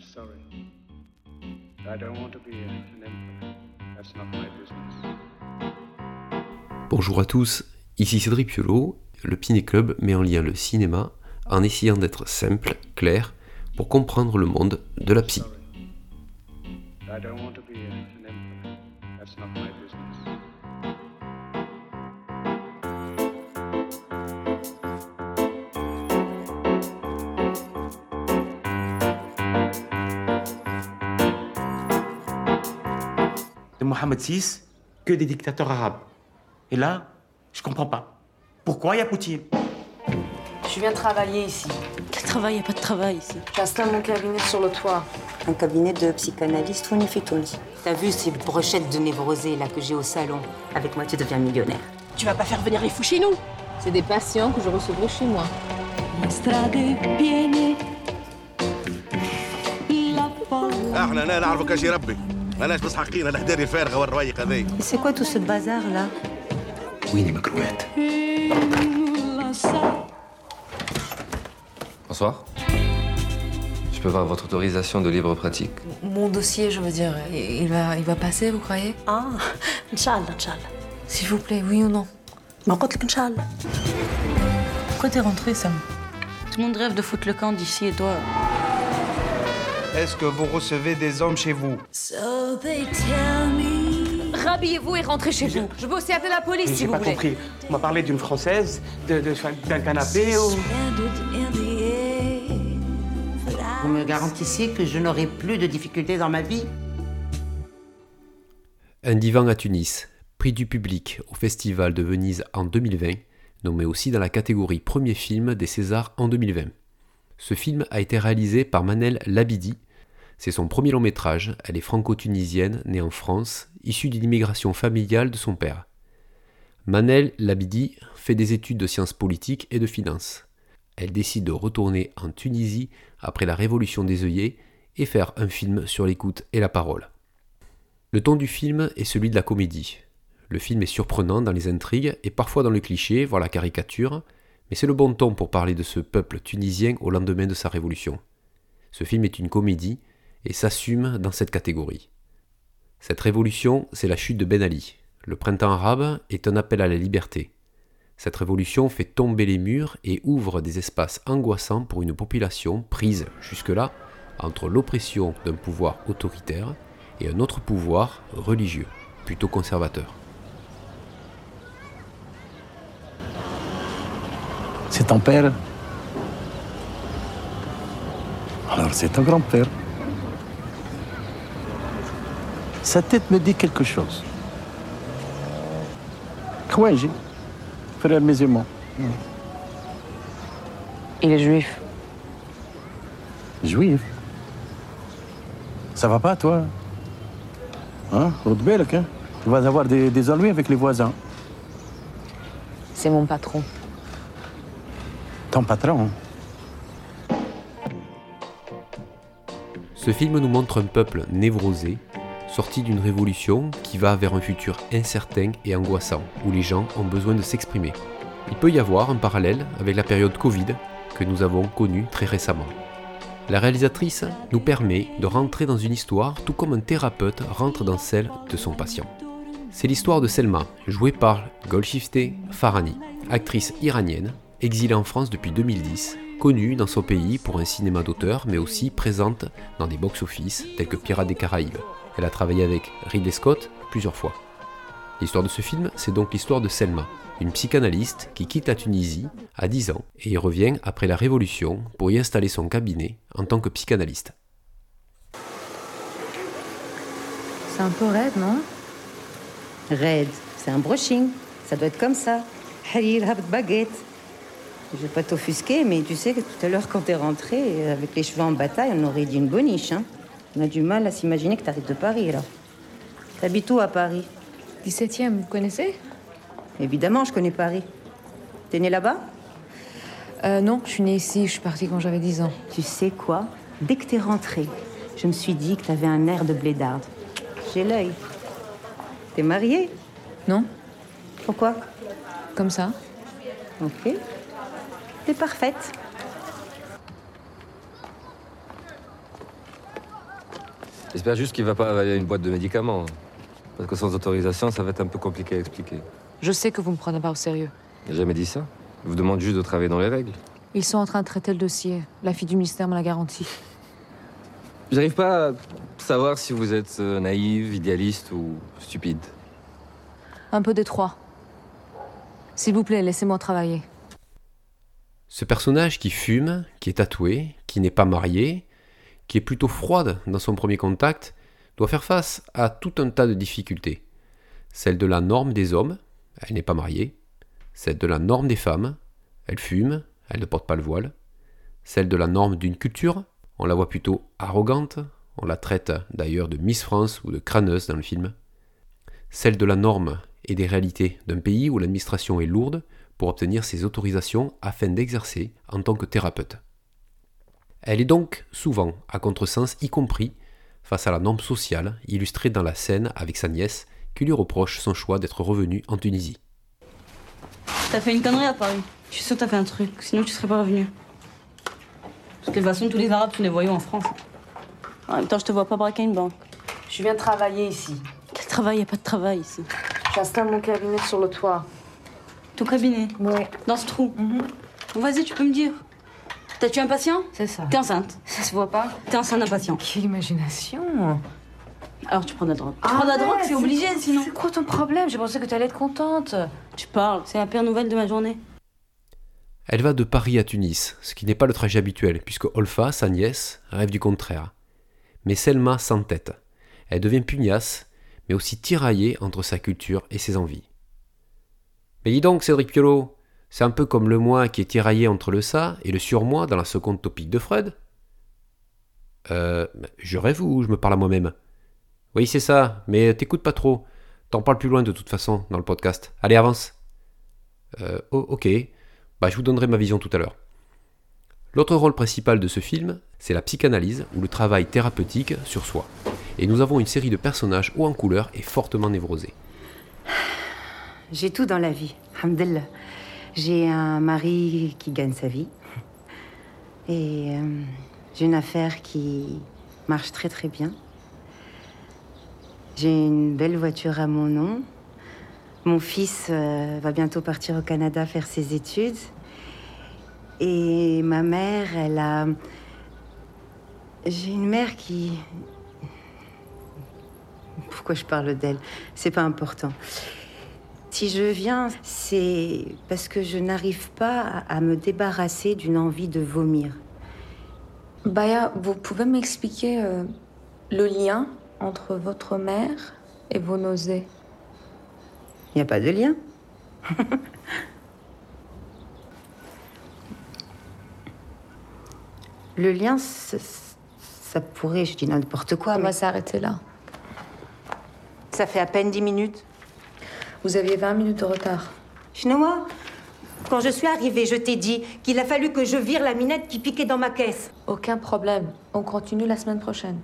I'm sorry. I don't want to be an emperor. That's not my business. Bonjour à tous, ici Cédric Piolo. Le Piné Club met en lien le cinéma en essayant d'être simple, clair, pour comprendre le monde de la psy. de Mohamed VI que des dictateurs arabes. Et là, je comprends pas. Pourquoi il y a Poutine Je viens travailler ici. Quel travail, y a pas de travail ici. J'installe mon cabinet sur le toit. Un cabinet de psychanalyste Tony Fitounzi. T'as vu ces brochettes de névrosés là que j'ai au salon Avec moi, tu deviens millionnaire. Tu vas pas faire venir les fous chez nous C'est des patients que je recevrai chez moi. احنا هنا نعرفك اجي ربي ماناش بس حقين الهداري الفارغه والروايق هذي Et c'est quoi tout ce bazar là وين مكروهات Bonsoir. Je peux voir votre autorisation de libre pratique Mon dossier, je veux dire, il va, il va passer, vous croyez اه ان شاء الله ان شاء الله S'il vous plaît, oui ou non ما قلت لك ان شاء الله Pourquoi t'es rentrée Sam Tout le monde rêve de foutre le camp d'ici et toi Est-ce que vous recevez des hommes chez vous Rhabillez-vous et rentrez chez vous. Je veux aussi appeler la police si J'ai vous pas voulez. compris. On m'a parlé d'une française, de- de- d'un canapé ou... Vous me garantissez que je n'aurai plus de difficultés dans ma vie? Un divan à Tunis, prix du public au Festival de Venise en 2020, nommé aussi dans la catégorie premier film des Césars en 2020. Ce film a été réalisé par Manel Labidi. C'est son premier long métrage. Elle est franco-tunisienne, née en France, issue d'une immigration familiale de son père. Manel Labidi fait des études de sciences politiques et de finances. Elle décide de retourner en Tunisie après la révolution des œillets et faire un film sur l'écoute et la parole. Le ton du film est celui de la comédie. Le film est surprenant dans les intrigues et parfois dans le cliché, voire la caricature, mais c'est le bon ton pour parler de ce peuple tunisien au lendemain de sa révolution. Ce film est une comédie et s'assume dans cette catégorie. Cette révolution, c'est la chute de Ben Ali. Le printemps arabe est un appel à la liberté. Cette révolution fait tomber les murs et ouvre des espaces angoissants pour une population prise jusque-là entre l'oppression d'un pouvoir autoritaire et un autre pouvoir religieux, plutôt conservateur. C'est ton père Alors c'est ton grand-père. Sa tête me dit quelque chose. Kouaji, frère musulman. Il est juif. Juif. Ça va pas, toi? Hein? Hein? Tu vas avoir des, des ennuis avec les voisins. C'est mon patron. Ton patron. hein Ce film nous montre un peuple névrosé, sorti d'une révolution qui va vers un futur incertain et angoissant, où les gens ont besoin de s'exprimer. Il peut y avoir un parallèle avec la période Covid que nous avons connue très récemment. La réalisatrice nous permet de rentrer dans une histoire tout comme un thérapeute rentre dans celle de son patient. C'est l'histoire de Selma, jouée par Golshifteh Farhani, actrice iranienne, exilée en France depuis 2010, connue dans son pays pour un cinéma d'auteur, mais aussi présente dans des box-office tels que Pirates des Caraïbes. Elle a travaillé avec Ridley Scott plusieurs fois. L'histoire de ce film, c'est donc l'histoire de Selma, une psychanalyste qui quitte la Tunisie à 10 ans et y revient après la Révolution pour y installer son cabinet en tant que psychanalyste. C'est un peu raide, non? Raid, c'est un brushing. Ça doit être comme ça. Baguette. Je vais pas t'offusquer, mais tu sais que tout à l'heure, quand t'es rentré, avec les cheveux en bataille, on aurait dit une boniche. Hein. On a du mal à s'imaginer que t'arrives de Paris, là. T'habites où à Paris? 17e, vous connaissez? Évidemment, je connais Paris. T'es né là-bas? Euh, Non, je suis née ici, je suis partie quand j'avais 10 ans. Tu sais quoi? Dès que t'es rentré, je me suis dit que t'avais un air de blédarde. J'ai l'œil. T'es mariée Non Pourquoi? Comme ça. Ok. T'es parfaite. J'espère juste qu'il va pas avaler une boîte de médicaments. Parce que sans autorisation, ça va être un peu compliqué à expliquer. Je sais que vous me prenez pas au sérieux. J'ai jamais dit ça. Je vous demande juste de travailler dans les règles. Ils sont en train de traiter le dossier. La fille du ministère me l'a garanti. J'arrive pas à savoir si vous êtes euh, naïve, idéaliste ou stupide. Un peu des trois. S'il vous plaît, laissez-moi travailler. Ce personnage qui fume, qui est tatoué, qui n'est pas marié, qui est plutôt froide dans son premier contact, doit faire face à tout un tas de difficultés. Celle de la norme des hommes, elle n'est pas mariée. Celle de la norme des femmes, elle fume, elle ne porte pas le voile. Celle de la norme d'une culture, on la voit plutôt arrogante, on la traite d'ailleurs de Miss France ou de crâneuse dans le film. Celle de la norme et des réalités d'un pays où l'administration est lourde pour obtenir ses autorisations afin d'exercer en tant que thérapeute. Elle est donc souvent à contresens, y compris face à la norme sociale illustrée dans la scène avec sa nièce qui lui reproche son choix d'être revenu en Tunisie. T'as fait une connerie à Paris. Je suis sûre que t'as fait un truc, sinon tu serais pas revenu. Parce que de toute façon, tous les Arabes, tu les voyons en France. En même temps, je te vois pas braquer une banque. Je viens travailler ici. Quel travail Y a pas de travail ici. J'installe mon cabinet sur le toit. Ton cabinet Ouais. Dans ce trou Bon, Vas-y, tu peux me dire. T'as tué un patient C'est ça. T'es enceinte. Ça se voit pas T'es enceinte d'un patient. Quelle imagination Alors tu prends de la drogue. Tu prends de la drogue, c'est obligé sinon. C'est quoi ton problème? J'ai pensé que t'allais être contente. Tu parles, c'est la pire nouvelle de ma journée. Elle va de Paris à Tunis, ce qui n'est pas le trajet habituel, puisque Olfa, sa nièce, rêve du contraire. Mais Selma s'entête. Elle devient pugnace, mais aussi tiraillée entre sa culture et ses envies. Mais dis donc, Cédric Piolo, c'est un peu comme le moi qui est tiraillé entre le ça et le surmoi dans la seconde topique de Freud. Euh, je rêve ou je me parle à moi-même Oui, c'est ça, mais t'écoutes pas trop. T'en parles plus loin de toute façon dans le podcast. Allez, avance. Euh, oh, ok. Bah, je vous donnerai ma vision tout à l'heure. L'autre rôle principal de ce film, c'est la psychanalyse ou le travail thérapeutique sur soi. Et nous avons une série de personnages hauts en couleur et fortement névrosés. J'ai tout dans la vie, Alhamdulillah. J'ai un mari qui gagne sa vie. Et euh, j'ai une affaire qui marche très très bien. J'ai une belle voiture à mon nom. Mon fils euh, va bientôt partir au Canada faire ses études. Et ma mère, elle a... J'ai une mère qui... Pourquoi je parle d'elle? C'est pas important. Si je viens, c'est parce que je n'arrive pas à me débarrasser d'une envie de vomir. Baya, vous pouvez m'expliquer euh, le lien entre votre mère et vos nausées? Il n'y a pas de lien. Le lien, ça, ça pourrait, je dis n'importe quoi, On mais va s'arrêter là. ça fait à peine dix minutes. Vous aviez 20 minutes de retard. Chinois, quand je suis arrivée, je t'ai dit qu'il a fallu que je vire la minette qui piquait dans ma caisse. Aucun problème. On continue la semaine prochaine.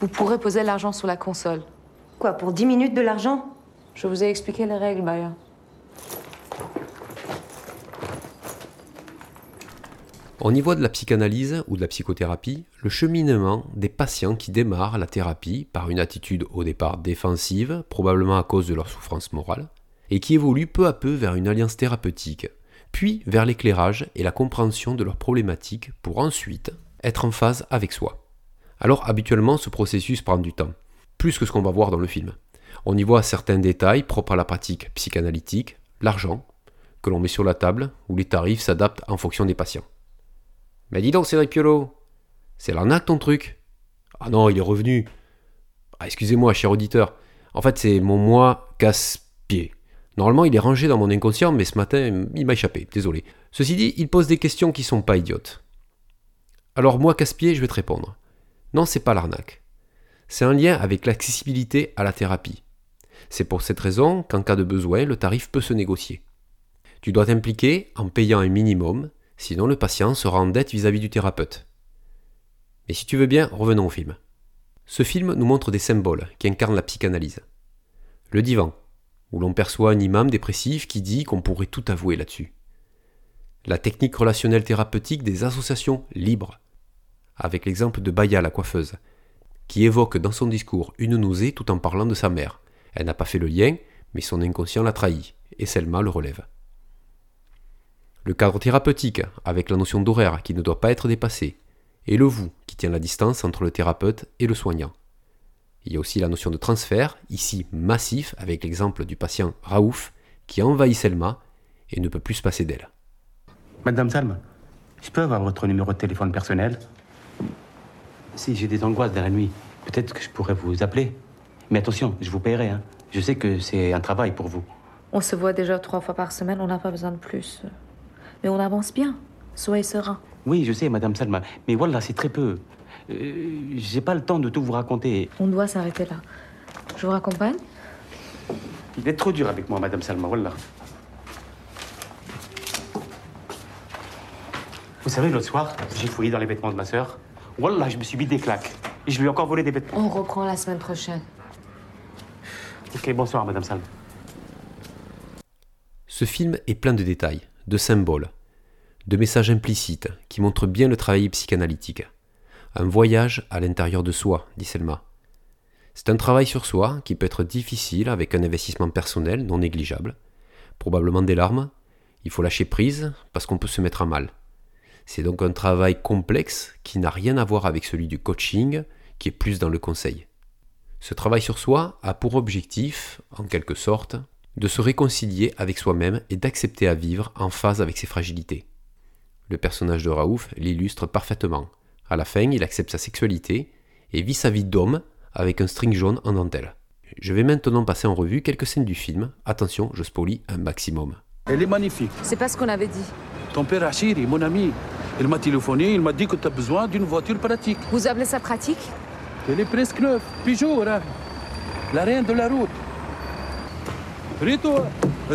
Vous pourrez poser l'argent sur la console. Quoi, pour dix minutes de l'argent? Je vous ai expliqué les règles, Baya. On y voit de la psychanalyse ou de la psychothérapie le cheminement des patients qui démarrent la thérapie par une attitude au départ défensive, probablement à cause de leur souffrance morale, et qui évolue peu à peu vers une alliance thérapeutique, puis vers l'éclairage et la compréhension de leurs problématiques pour ensuite être en phase avec soi. Alors habituellement ce processus prend du temps, plus que ce qu'on va voir dans le film. On y voit certains détails propres à la pratique psychanalytique, l'argent, que l'on met sur la table, où les tarifs s'adaptent en fonction des patients. Mais dis donc, Cédric Piolo, c'est l'arnaque ton truc Ah non, il est revenu. Ah, excusez-moi, cher auditeur. En fait, c'est mon moi casse-pied. Normalement, il est rangé dans mon inconscient, mais ce matin, il m'a échappé, désolé. Ceci dit, il pose des questions qui sont pas idiotes. Alors, moi casse-pied, je vais te répondre. Non, c'est pas l'arnaque. C'est un lien avec l'accessibilité à la thérapie. C'est pour cette raison qu'en cas de besoin, le tarif peut se négocier. Tu dois t'impliquer en payant un minimum, sinon le patient sera en dette vis-à-vis du thérapeute. Mais si tu veux bien, revenons au film. Ce film nous montre des symboles qui incarnent la psychanalyse. Le divan, où l'on perçoit un imam dépressif qui dit qu'on pourrait tout avouer là-dessus. La technique relationnelle thérapeutique des associations libres, avec l'exemple de Baya la coiffeuse, qui évoque dans son discours une nausée tout en parlant de sa mère. Elle n'a pas fait le lien, mais son inconscient l'a trahi, et Selma le relève. Le cadre thérapeutique, avec la notion d'horaire qui ne doit pas être dépassée, et le vous qui tient la distance entre le thérapeute et le soignant. Il y a aussi la notion de transfert, ici massif, avec l'exemple du patient Raouf, qui envahit Selma et ne peut plus se passer d'elle. Madame Salma, je peux avoir votre numéro de téléphone personnel? Si j'ai des angoisses dans la nuit, peut-être que je pourrais vous appeler. Mais attention, je vous paierai. Hein. Je sais que c'est un travail pour vous. On se voit déjà trois fois par semaine, on n'a pas besoin de plus. Mais on avance bien. Soyez serein. Oui, je sais, Madame Salma. Mais voilà, c'est très peu. Euh, j'ai pas le temps de tout vous raconter. On doit s'arrêter là. Je vous raccompagne Il est trop dur avec moi, Madame Salma, voilà. Vous savez, l'autre soir, j'ai fouillé dans les vêtements de ma sœur. Wallah, je me suis mis des claques. Et je lui ai encore volé des vêtements. On reprend la semaine prochaine. Ok, bonsoir, Madame Salma. Ce film est plein de détails, de symboles, de messages implicites qui montrent bien le travail psychanalytique. Un voyage à l'intérieur de soi, dit Selma. C'est un travail sur soi qui peut être difficile avec un investissement personnel non négligeable, probablement des larmes. Il faut lâcher prise parce qu'on peut se mettre à mal. C'est donc un travail complexe qui n'a rien à voir avec celui du coaching, qui est plus dans le conseil. Ce travail sur soi a pour objectif, en quelque sorte, de se réconcilier avec soi-même et d'accepter à vivre en phase avec ses fragilités. Le personnage de Raouf l'illustre parfaitement. À la fin, il accepte sa sexualité et vit sa vie d'homme avec un string jaune en dentelle. Je vais maintenant passer en revue quelques scènes du film. Attention, je spolie un maximum. Elle est magnifique. C'est pas ce qu'on avait dit. Ton père Achiri, mon ami, il m'a téléphoné, il m'a dit que tu as besoin d'une voiture pratique. Vous appelez ça pratique? Elle est presque neuve. Peugeot, là. La reine de la route. Rito,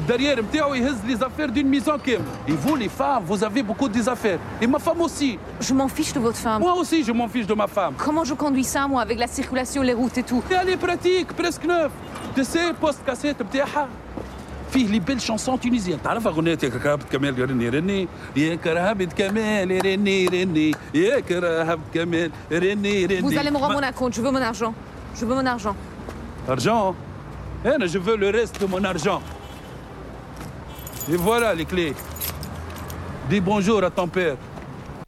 derrière MTO, il هز les affaires d'une maison كاملة. Et vous, les femmes, vous avez beaucoup des affaires. Et ma femme aussi. Je m'en fiche de votre femme. Moi aussi, je m'en fiche de ma femme. Comment je conduis ça, moi, avec la circulation, les routes et tout Et elle est pratique, presque neuve. Tu sais, post cassette بتاعها فيه لي بيل شانسون تونيزيان تعرف اغنية يا كرهبة كمال رني رني يا كرهبة كمال رني رني يا كرهبة كمال رني رني Vous allez me rendre mon compte, je veux mon argent. Je veux mon argent. Argent Eh, Je veux le reste de mon argent. Et voilà les clés. Dis bonjour à ton père.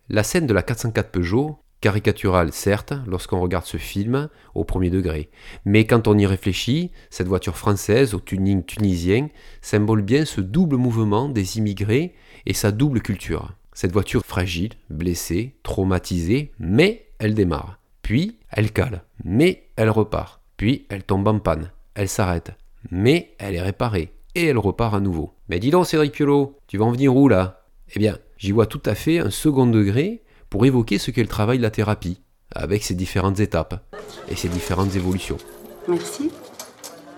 La scène de la 404 Peugeot, caricaturale certes lorsqu'on regarde ce film au premier degré, mais quand on y réfléchit, cette voiture française au tuning tunisien symbole bien ce double mouvement des immigrés et sa double culture. Cette voiture fragile, blessée, traumatisée, mais elle démarre. Puis elle cale, mais elle repart. Puis elle tombe en panne, elle s'arrête, mais elle est réparée et elle repart à nouveau. Mais dis donc Cédric Piolo, tu vas en venir où là? Eh bien, j'y vois tout à fait un second degré pour évoquer ce qu'est le travail de la thérapie, avec ses différentes étapes et ses différentes évolutions. Merci.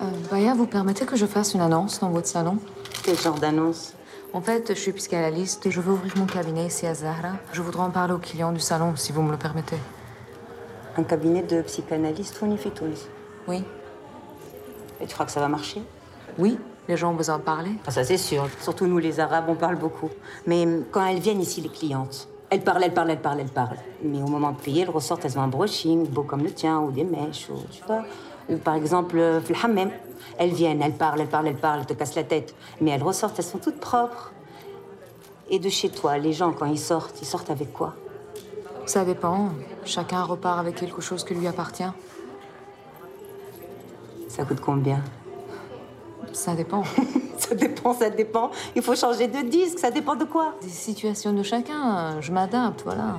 Euh, Baya, vous permettez que je fasse une annonce dans votre salon? Quel genre d'annonce? En fait, je suis psychanalyste et je veux ouvrir mon cabinet ici à Zahra. Je voudrais en parler aux clients du salon, si vous me le permettez. Un cabinet de psychanalyste tous. Oui. Et tu crois que ça va marcher? Oui, les gens ont besoin de parler. Ah, Ça c'est sûr. Surtout nous les Arabes, on parle beaucoup. Mais hum, quand elles viennent ici, les clientes, elles parlent, elles parlent, elles parlent, elles parlent. Mais au moment de payer, elles ressortent, elles ont un brushing beau comme le tien, ou des mèches, ou tu vois. Ou Par exemple, euh, le hammam. Elles viennent, elles parlent, elles parlent, elles parlent, elles te cassent la tête. Mais elles ressortent, elles sont toutes propres. Et de chez toi, les gens, quand ils sortent, ils sortent avec quoi? Ça dépend. Chacun repart avec quelque chose qui lui appartient. Ça coûte combien? Ça dépend. Ça dépend, ça dépend. Il faut changer de disque, ça dépend de quoi? Des situations de chacun. Je m'adapte, voilà.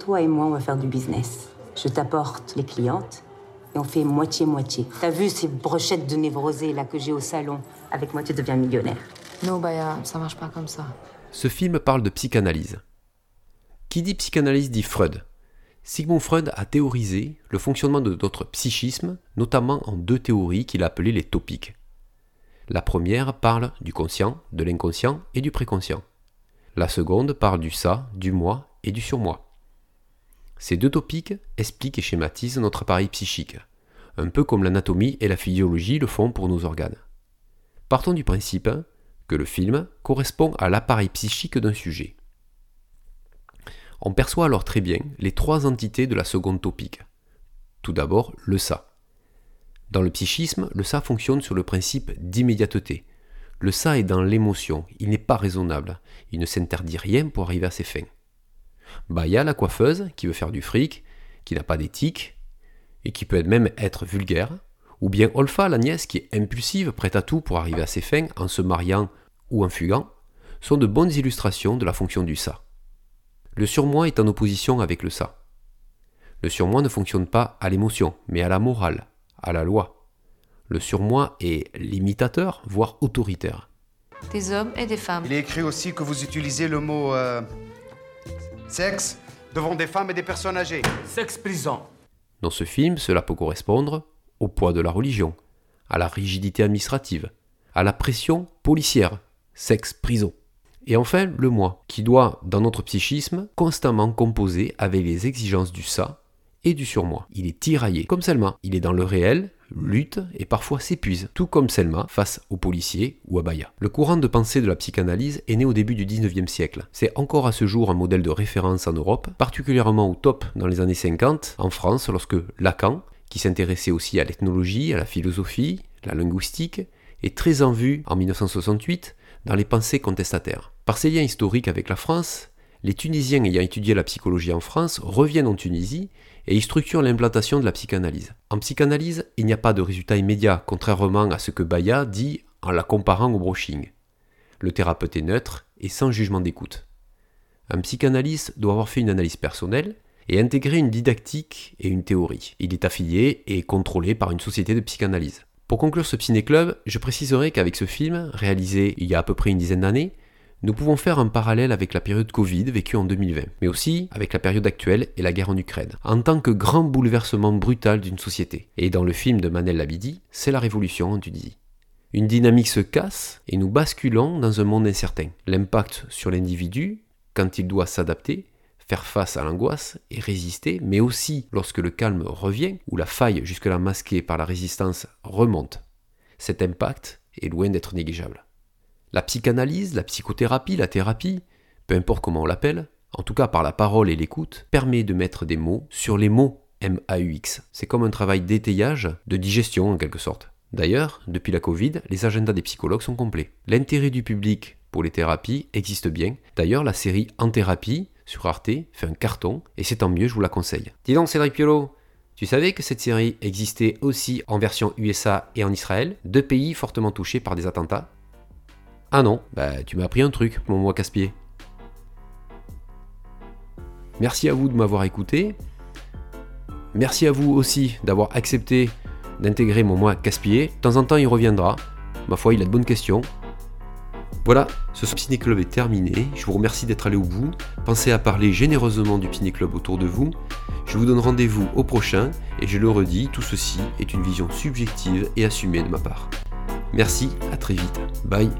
Toi et moi, on va faire du business. Je t'apporte les clientes et on fait moitié-moitié. T'as vu ces brochettes de névrosés là que j'ai au salon? Avec moi, tu deviens millionnaire. Non, Baya, ça marche pas comme ça. Ce film parle de psychanalyse. Qui dit psychanalyse dit Freud. Sigmund Freud a théorisé le fonctionnement de notre psychisme, notamment en deux théories qu'il a appelées les topiques. La première parle du conscient, de l'inconscient et du préconscient. La seconde parle du ça, du moi et du surmoi. Ces deux topiques expliquent et schématisent notre appareil psychique, un peu comme l'anatomie et la physiologie le font pour nos organes. Partons du principe que le film correspond à l'appareil psychique d'un sujet. On perçoit alors très bien les trois entités de la seconde topique. Tout d'abord, le ça. Dans le psychisme, le ça fonctionne sur le principe d'immédiateté. Le ça est dans l'émotion, il n'est pas raisonnable, il ne s'interdit rien pour arriver à ses fins. Baya, la coiffeuse, qui veut faire du fric, qui n'a pas d'éthique, et qui peut même être vulgaire, ou bien Olfa, la nièce, qui est impulsive, prête à tout pour arriver à ses fins en se mariant ou en fugant, sont de bonnes illustrations de la fonction du ça. Le surmoi est en opposition avec le ça. Le surmoi ne fonctionne pas à l'émotion, mais à la morale, à la loi. Le surmoi est limitateur, voire autoritaire. Des hommes et des femmes. Il est écrit aussi que vous utilisez le mot euh, sexe devant des femmes et des personnes âgées. Sexe prison. Dans ce film, cela peut correspondre au poids de la religion, à la rigidité administrative, à la pression policière, sexe prison. Et enfin, le moi, qui doit, dans notre psychisme, constamment composer avec les exigences du ça et du surmoi. Il est tiraillé, comme Selma. Il est dans le réel, lutte et parfois s'épuise, tout comme Selma face aux policiers ou à Baya. Le courant de pensée de la psychanalyse est né au début du 19e siècle. C'est encore à ce jour un modèle de référence en Europe, particulièrement au top dans les années 50 en France lorsque Lacan, qui s'intéressait aussi à l'ethnologie, à la philosophie, la linguistique, est très en vue en 1968 dans les pensées contestataires. Par ses liens historiques avec la France, les Tunisiens ayant étudié la psychologie en France reviennent en Tunisie et y structurent l'implantation de la psychanalyse. En psychanalyse, il n'y a pas de résultat immédiat, contrairement à ce que Baya dit en la comparant au brushing. Le thérapeute est neutre et sans jugement d'écoute. Un psychanalyste doit avoir fait une analyse personnelle et intégrer une didactique et une théorie. Il est affilié et contrôlé par une société de psychanalyse. Pour conclure ce ciné-club, je préciserai qu'avec ce film, réalisé il y a à peu près une dizaine d'années, nous pouvons faire un parallèle avec la période Covid vécue en 2020, mais aussi avec la période actuelle et la guerre en Ukraine, en tant que grand bouleversement brutal d'une société. Et dans le film de Manel Labidi, c'est la révolution en Tunisie. Une dynamique se casse et nous basculons dans un monde incertain. L'impact sur l'individu, quand il doit s'adapter, faire face à l'angoisse et résister, mais aussi lorsque le calme revient, ou la faille jusque-là masquée par la résistance remonte. Cet impact est loin d'être négligeable. La psychanalyse, la psychothérapie, la thérapie, peu importe comment on l'appelle, en tout cas par la parole et l'écoute, permet de mettre des mots sur les mots M-A-U-X. C'est comme un travail d'étayage, de digestion en quelque sorte. D'ailleurs, depuis la Covid, les agendas des psychologues sont complets. L'intérêt du public pour les thérapies existe bien. D'ailleurs, la série En thérapie sur Arte fait un carton et c'est tant mieux, je vous la conseille. Dis donc, Cédric Piolo, tu savais que cette série existait aussi en version USA et en Israël, deux pays fortement touchés par des attentats? Ah non, bah tu m'as appris un truc, mon moi casse-pied. Merci à vous de m'avoir écouté. Merci à vous aussi d'avoir accepté d'intégrer mon moi casse-pied. De temps en temps, il reviendra. Ma foi, il a de bonnes questions. Voilà, ce Ciné Club est terminé. Je vous remercie d'être allé au bout. Pensez à parler généreusement du Ciné Club autour de vous. Je vous donne rendez-vous au prochain et je le redis, tout ceci est une vision subjective et assumée de ma part. Merci, à très vite. Bye.